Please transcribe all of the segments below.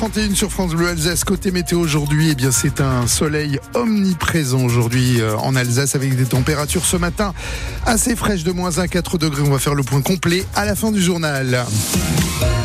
7h31 sur France Bleu Alsace. Côté météo aujourd'hui, eh bien, c'est un soleil omniprésent aujourd'hui euh, en Alsace avec des températures ce matin assez fraîches de moins 1 4 degrés. On va faire le point complet à la fin du journal.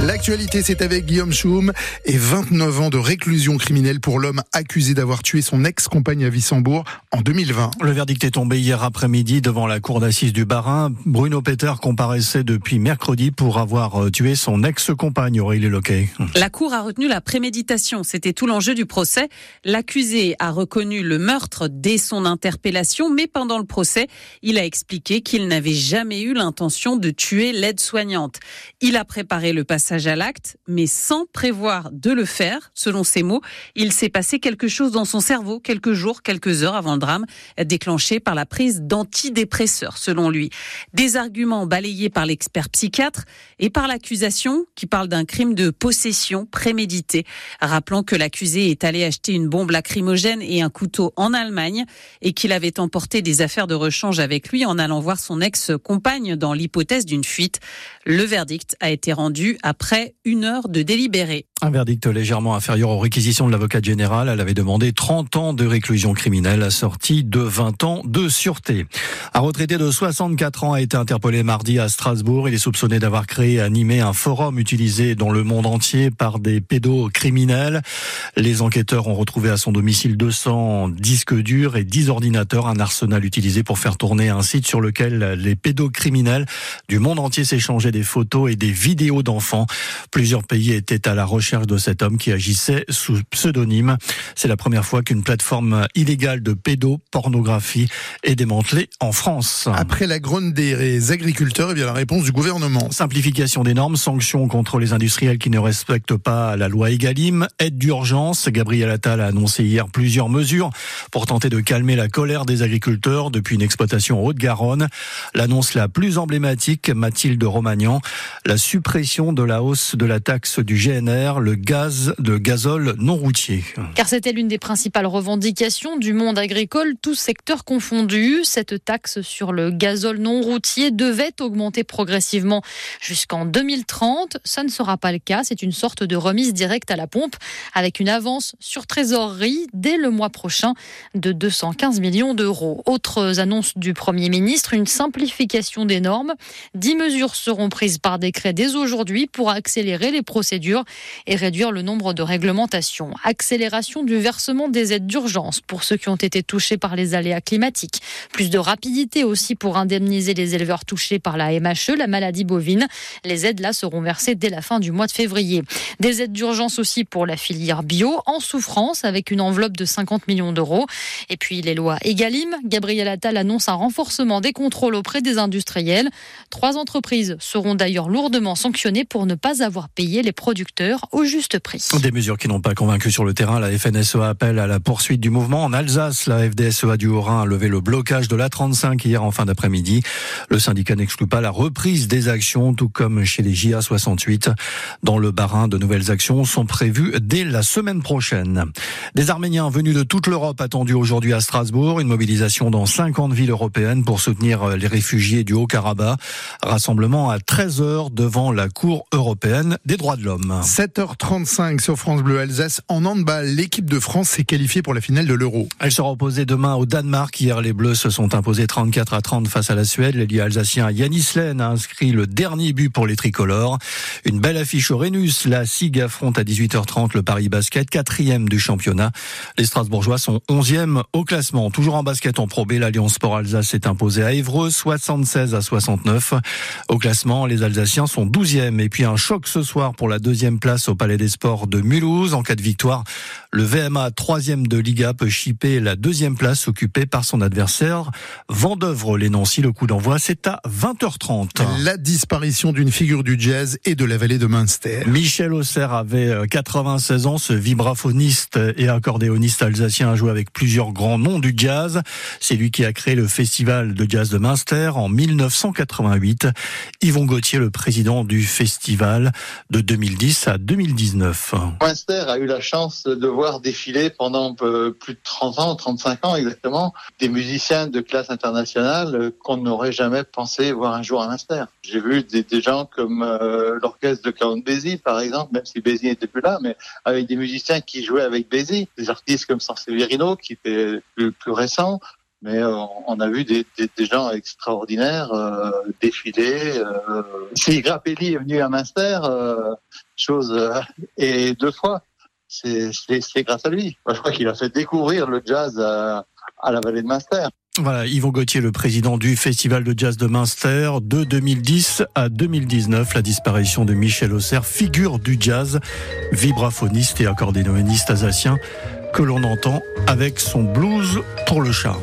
L'actualité, c'est avec Guillaume Choum et 29 ans de réclusion criminelle pour l'homme accusé d'avoir tué son ex-compagne à Wissembourg en 2020. Le verdict est tombé hier après-midi devant la cour d'assises du Barin. Bruno Peter comparaissait depuis mercredi pour avoir euh, tué son ex-compagne Aurélie Loquet. La cour a retenu la préméditation. C'était tout l'enjeu du procès. L'accusé a reconnu le meurtre dès son interpellation, mais pendant le procès, il a expliqué qu'il n'avait jamais eu l'intention de tuer l'aide-soignante. Il a préparé le passage à l'acte, mais sans prévoir de le faire. Selon ses mots, il s'est passé quelque chose dans son cerveau quelques jours, quelques heures avant le drame, déclenché par la prise d'antidépresseurs, selon lui. Des arguments balayés par l'expert psychiatre et par l'accusation qui parle d'un crime de possession prémédité, rappelant que l'accusé est allé acheter une bombe lacrymogène et un couteau en Allemagne et qu'il avait emporté des affaires de rechange avec lui en allant voir son ex-compagne dans l'hypothèse d'une fuite. Le verdict a été rendu après une heure de délibéré. Un verdict légèrement inférieur aux réquisitions de l'avocat général. Elle avait demandé 30 ans de réclusion criminelle assortie de 20 ans de sûreté. Un retraité de 64 ans a été interpellé mardi à Strasbourg. Il est soupçonné d'avoir créé et animé un forum utilisé dans le monde entier par des pédocriminels. Les enquêteurs ont retrouvé à son domicile 200 disques durs et 10 ordinateurs, un arsenal utilisé pour faire tourner un site sur lequel les pédocriminels du monde entier s'échangeaient des photos et des vidéos d'enfants. Plusieurs pays étaient à la recherche de cet homme qui agissait sous pseudonyme. C'est la première fois qu'une plateforme illégale de pédopornographie est démantelée en France. Après la grogne des agriculteurs, et eh bien la réponse du gouvernement. Simplification des normes, sanctions contre les industriels qui ne respectent pas la loi Egalim, aide d'urgence. Gabriel Attal a annoncé hier plusieurs mesures pour tenter de calmer la colère des agriculteurs depuis une exploitation en Haute-Garonne. L'annonce la plus emblématique, Mathilde Romagnan, la suppression de la hausse de la taxe du GNR, le gaz de gazole non routier. Car c'était l'une des principales revendications du monde agricole, tous secteurs confondus. Cette taxe sur le gazole non routier devait augmenter progressivement jusqu'en 2030. Ça ne sera pas le cas. C'est une sorte de remise directe à la pompe avec une avance sur trésorerie dès le mois prochain de 215 millions d'euros. Autres annonces du Premier ministre, une simplification des normes. Dix mesures seront prises par décret dès aujourd'hui pour accélérer les procédures et réduire le nombre de réglementations. Accélération du versement des aides d'urgence pour ceux qui ont été touchés par les aléas climatiques. Plus de rapidité aussi pour indemniser les éleveurs touchés par la MHE, la maladie bovine. Les aides là seront versées dès la fin du mois de février. Des aides d'urgence aussi pour la filière bio en souffrance avec une enveloppe de 50 millions d'euros. Et puis les lois Egalim. Gabriel Attal annonce un renforcement des contrôles auprès des industriels. Trois entreprises seront d'ailleurs lourdement sanctionnées pour ne pas avoir payé les producteurs au juste prix. Des mesures qui n'ont pas convaincu sur le terrain. La FNSEA appelle à la poursuite du mouvement. En Alsace, la FDSEA du Haut-Rhin a levé le blocage de la 35 hier en fin d'après-midi. Le syndicat n'exclut pas la reprise des actions, tout comme chez les JA 68. Dans le Barin, de nouvelles actions sont prévues dès la semaine prochaine. Des Arméniens venus de toute l'Europe attendus aujourd'hui à Strasbourg. Une mobilisation dans 50 villes européennes pour soutenir les réfugiés du Haut-Karabakh. Rassemblement à 13 heures devant la Cour européenne des droits de l'homme. 7h35 sur France Bleu Alsace. En handball, l'équipe de France s'est qualifiée pour la finale de l'Euro. Elle sera opposée demain au Danemark. Hier, les Bleus se sont imposés 34 à 30 face à la Suède. L'ailier alsacien Yanis Len a inscrit le dernier but pour les tricolores. Une belle affiche au Rhenus. La SIG affronte à 18h30 le Paris Basket, quatrième du championnat. Les Strasbourgeois sont 11e au classement. Toujours en basket en Pro B, l'Alliance Sport Alsace s'est imposée à Évreux, 76 à 69. Au classement, les Alsaciens sont 12e. Et puis un choc ce soir pour la deuxième place au Palais des Sports de Mulhouse. En cas de victoire, le VMA, troisième de Liga, peut chipper la deuxième place occupée par son adversaire Vendœuvre. Les Nancy, le coup d'envoi, c'est à 20h30. La disparition d'une figure du jazz et de la vallée de Münster. Michel Auxerre avait 96 ans. Ce vibraphoniste et accordéoniste alsacien a joué avec plusieurs grands noms du jazz. C'est lui qui a créé le festival de jazz de Münster en 1988. Yvon Gauthier, le président du festival de 2010 à 2010. 2019. Munster a eu la chance de voir défiler pendant plus de 30 ans, 35 ans exactement, des musiciens de classe internationale qu'on n'aurait jamais pensé voir un jour à Munster. J'ai vu des, gens comme euh, l'orchestre de Count Basie, par exemple, même si Basie n'était plus là, mais avec des musiciens qui jouaient avec Basie, des artistes comme San Severino, qui était plus, plus récent, mais euh, on a vu des, des, des gens extraordinaires euh, défiler. Euh, si Grappelli est venu à Munster, euh, chose euh, et deux fois, c'est grâce à lui. Je crois qu'il a fait découvrir le jazz à, à la vallée de Munster. Voilà, Yvon Gauthier, le président du Festival de jazz de Münster, de 2010 à 2019, la disparition de Michel Auxerre, figure du jazz, vibraphoniste et accordéoniste alsacien, que l'on entend avec son blues pour le chat.